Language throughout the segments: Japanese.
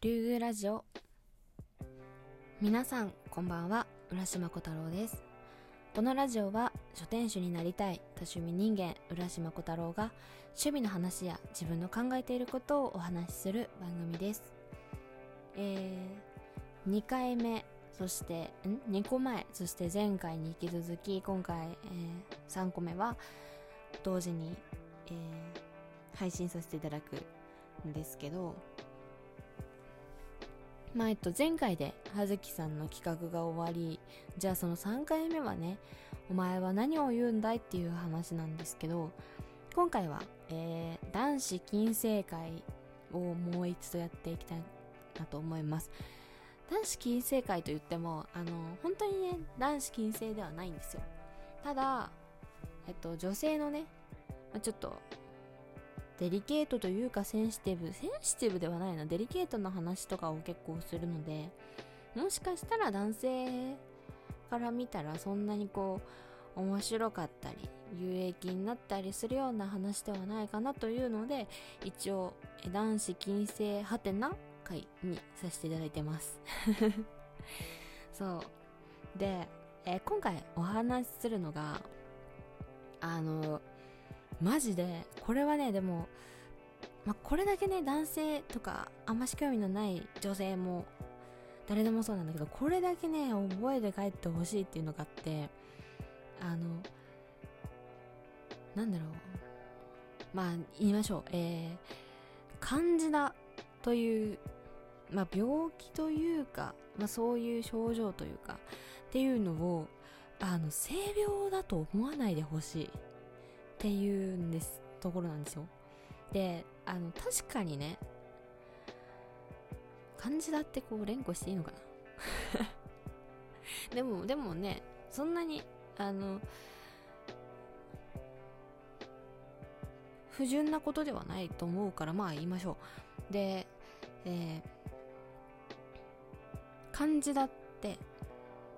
竜宮ラジオ。皆さんこんばんは。浦島小太郎です。このラジオは書店主になりたい多趣味人間浦島小太郎が趣味の話や自分の考えていることをお話しする番組です。えー、2回目そしてん？2個前そして前回に引き続き今回、えー、3個目は同時に、えー、配信させていただくんですけどまあえっと、前回で葉月さんの企画が終わりじゃあその3回目はねお前は何を言うんだいっていう話なんですけど今回は、えー、男子禁制会をもう一度やっていきたいなと思います。男子禁制会といってもあの本当にね男子禁制ではないんですよ。ただえっと女性のね、まあ、ちょっとデリケートというかセンシティブセンシティブではないな。デリケートな話とかを結構するのでもしかしたら男性から見たらそんなにこう面白かったり有益になったりするような話ではないかなというので一応男子禁制ハテナ会にさせていただいてます。そう。で、えー、今回お話しするのがあのマジで？これはねでも、まあ、これだけね男性とかあんまし興味のない女性も誰でもそうなんだけどこれだけね覚えて帰ってほしいっていうのがあってあのなんだろう。まあ言いましょう。えー、漢字だというまあ病気というか、まあ、そういう症状というかっていうのをあの性病だと思わないでほしい。っていうんですところなんですよ。であの確かにね漢字だってこう連呼していいのかな。でもでもねそんなにあの不純なことではないと思うからまあ言いましょう。で、えー、漢字だって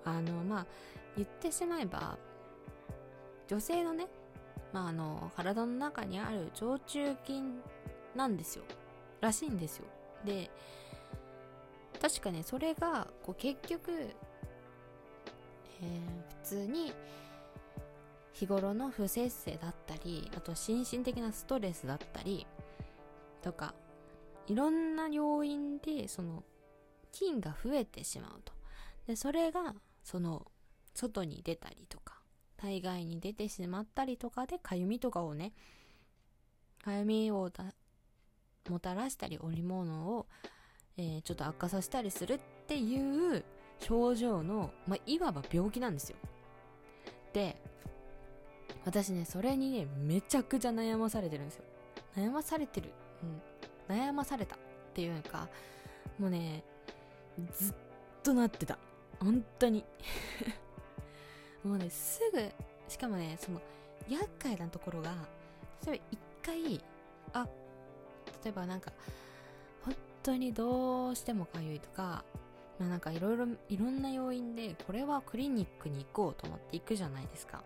あのまあ言ってしまえば女性のねまあ、あの体の中にある腸中菌なんですよ。らしいんですよ。で確かねそれがこう結局、えー、普通に日頃の不摂生だったりあと心身的なストレスだったりとかいろんな要因でその菌が増えてしまうと。でそれがその外に出たりとか体外に出てしまったりとかでかゆみとかをねかゆみをもたらしたり織物を、えー、ちょっと悪化させたりするっていう症状の、まあ、いわば病気なんですよ。で私ねそれにねめちゃくちゃ悩まされてるんですよ。悩まされてる。うん。悩まされたっていうかもうねずっとなってた。本当に。もうねすぐしかもねその厄介なところが例えば一回あ例えばなんか本当にどうしてもかゆいとかまあなんかいろいろいろんな要因でこれはクリニックに行こうと思って行くじゃないですか。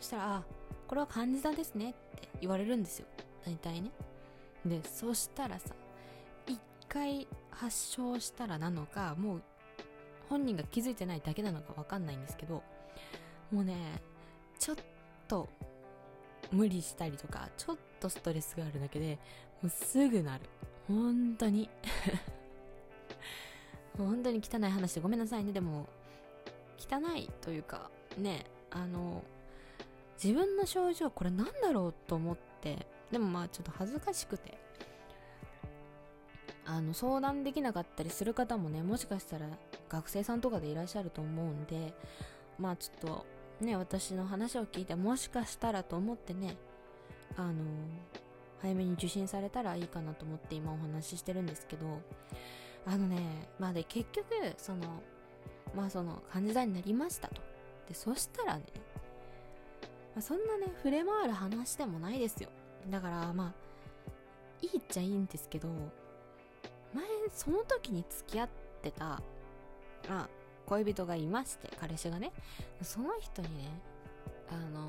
そしたらあこれはカンジダですねって言われるんですよ。大体ね。でそしたらさ一回発症したらなのかもう本人が気づいてないだけなのかわかんないんですけどもうねちょっと無理したりとかちょっとストレスがあるだけでもうすぐなる。本当に。本当に汚い話でごめんなさいね。でも汚いというかねあの自分の症状これなんだろうと思ってでもまあちょっと恥ずかしくて。あの相談できなかったりする方もねもしかしたら学生さんとかでいらっしゃると思うんでまあちょっとね、私の話を聞いてもしかしたらと思ってね、あの早めに受診されたらいいかなと思って今お話ししてるんですけど、あのね、まあで結局、その、まあその患者さんになりましたと。で、そしたらね、まあ、そんなね、触れ回る話でもないですよ。だからまあ、いいっちゃいいんですけど、前、その時に付き合ってた、あ、恋人がいまして彼氏がね。その人にねあの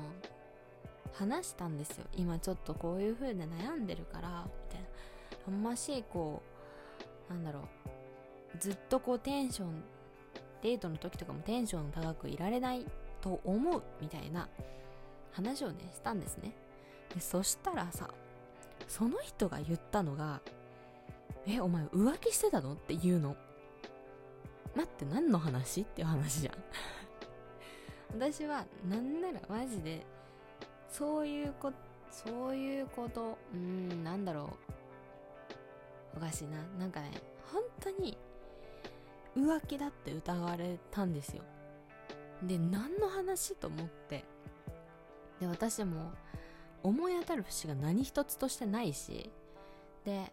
話したんですよ。今ちょっとこういう風で悩んでるからみたいな。あんましこうなんだろう。ずっとこうテンションデートの時とかもテンション高くいられないと思うみたいな。話をねしたんですね。でそしたらさその人が言ったのが「えお前浮気してたの?」って言うの。待って何の話？っていう話じゃん。私はなんならマジでそういうことそういうことうんなんだろう。おかしいな。なんかね本当に浮気だって疑われたんですよ。で何の話と思って。で私も思い当たる節が何一つとしてないし。で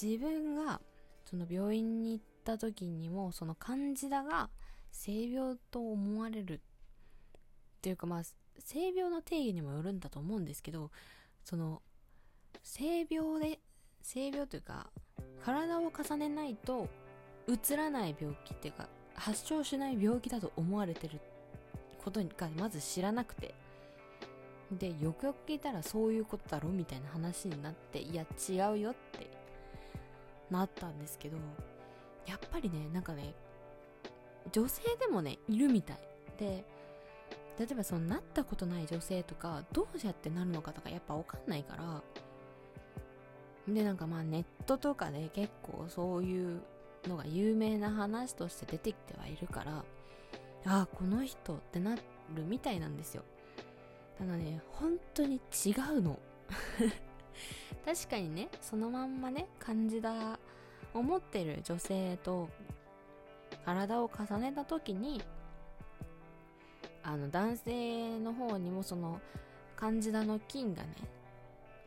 自分がその病院に行ってた時にもそのカンジダが性病と思われる。っていうかまあ性病の定義にもよるんだと思うんですけどその性病で性病というか体を重ねないとうつらない病気っていうか発症しない病気だと思われてることがまず知らなくて。でよくよく聞いたらそういうことだろみたいな話になっていや違うよってなったんですけどやっぱりねなんかね女性でもねいるみたい。で例えばそのなったことない女性とかどうやってなるのかとかやっぱ分かんないから。でなんかまあネットとかで結構そういうのが有名な話として出てきてはいるからああこの人ってなるみたいなんですよ。ただね本当に違うの。確かにねそのまんまね感じだ思ってる女性と体を重ねた時にあの男性の方にもそのカンジダの菌がね、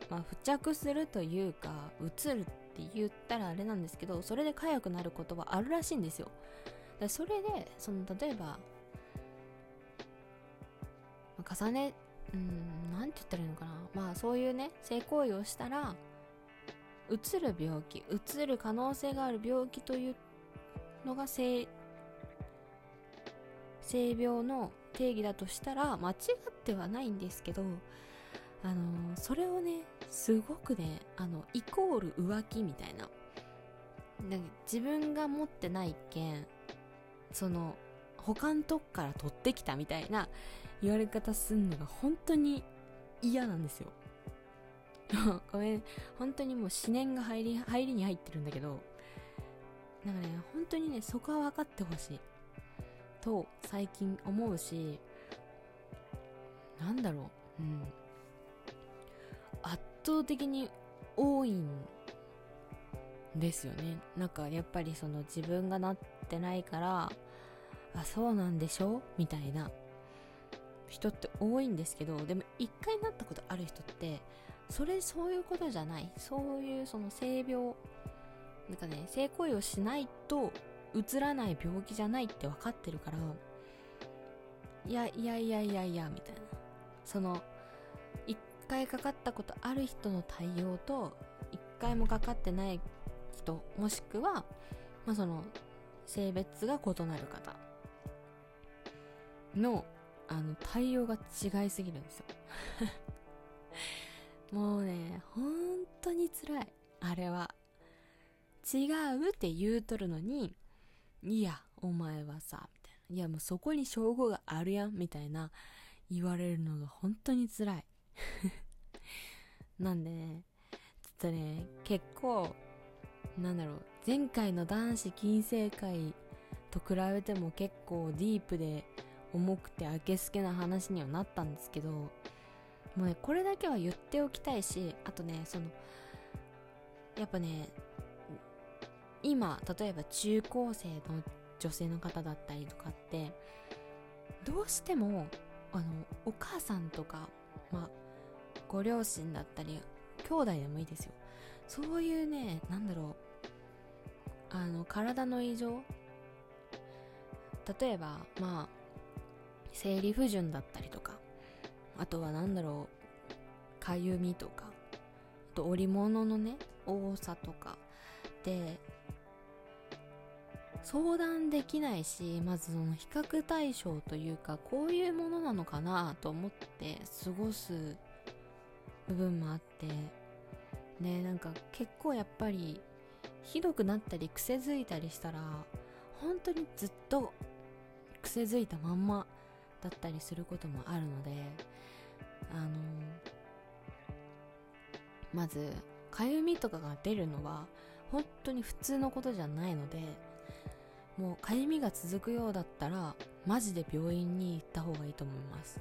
まあ、付着するというか移るって言ったらあれなんですけどそれで痒くなることはあるらしいんですよ。だそれでその例えば、まあ、重ねうんなんて言ったらいいのかな。まあそういうね性行為をしたらうつる病気うつる可能性がある病気というのが性性病の定義だとしたら間違ってはないんですけどあのそれをねすごくねあのイコール浮気みたいな。なんか自分が持ってない件その他のとこから取ってきたみたいな言われ方すんのが本当に嫌なんですよ。ごめん本当にもう思念が入り入りに入ってるんだけどなんかね本当にねそこは分かってほしい。と最近思うしなんだろう。うん。圧倒的に多いんですよね。なんかやっぱりその自分がなってないからあそうなんでしょ？うみたいな人って多いんですけどでも一回なったことある人ってそれそういうことじゃない。そういうその性病なんかね性行為をしないとうつらない病気じゃないって分かってるからいやいやいやいやいやみたいな。その一回かかったことある人の対応と一回もかかってない人もしくは、まあ、その性別が異なる方のあの対応が違いすぎるんですよ。もうね本当に辛い。あれは。違うって言うとるのにいやお前はさみたいな。いやもうそこに証拠があるやんみたいな言われるのが本当に辛い。なんでねちょっとね結構なんだろう前回の男子禁制会と比べても結構ディープで重くてあけすけな話にはなったんですけどもうねこれだけは言っておきたいしあとねそのやっぱね今例えば中高生の女性の方だったりとかってどうしてもあのお母さんとか、ま、ご両親だったり兄弟でもいいですよ。そういうねなんだろうあの体の異常例えばまあ生理不順だったりとかあとは何だろうかゆみとかあと織物のね多さとか。で相談できないしまずその比較対象というかこういうものなのかなと思って過ごす部分もあって。ねなんか結構やっぱりひどくなったり癖づいたりしたら本当にずっと癖づいたまんまだったりすることもあるのであのまずかゆみとかが出るのは本当に普通のことじゃないのでもうかゆみが続くようだったらマジで病院に行った方がいいと思います。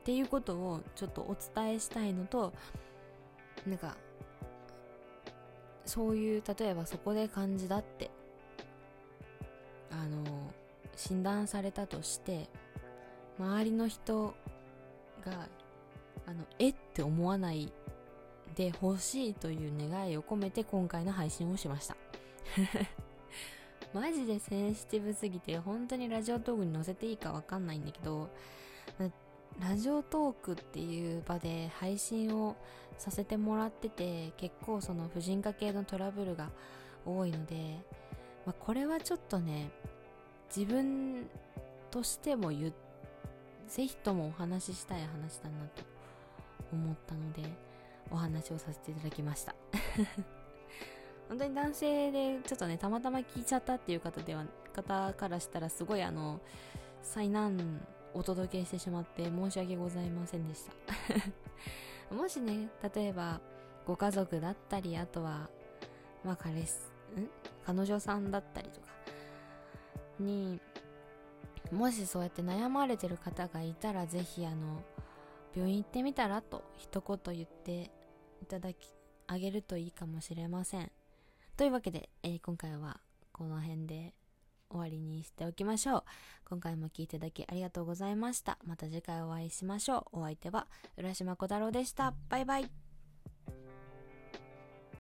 っていうことをちょっとお伝えしたいのとなんかそういう例えばそこで感じだってあの診断されたとして周りの人があのえっ？て思わないでほしいという願いを込めて今回の配信をしました。マジでセンシティブすぎて本当にラジオトークに載せていいかわかんないんだけどラジオトークっていう場で配信をさせてもらってて結構その婦人科系のトラブルが多いので、まあ、これはちょっとね自分としても言っぜひともお話ししたい話だなと思ったのでお話をさせていただきました。本当に男性でちょっとねたまたま聞いちゃったっていう方では方からしたらすごいあの災難お届けしてしまって申し訳ございませんでした。もしね例えばご家族だったりあとはまあ彼氏ん？彼女さんだったりとかにもしそうやって悩まれてる方がいたらぜひあの病院行ってみたらと一言言っていただきあげるといいかもしれません。というわけで、えー、今回はこの辺で終わりにしておきましょう。今回も聴いていただきありがとうございました。また次回お会いしましょう。お相手は浦島小太郎でした。バイバイ。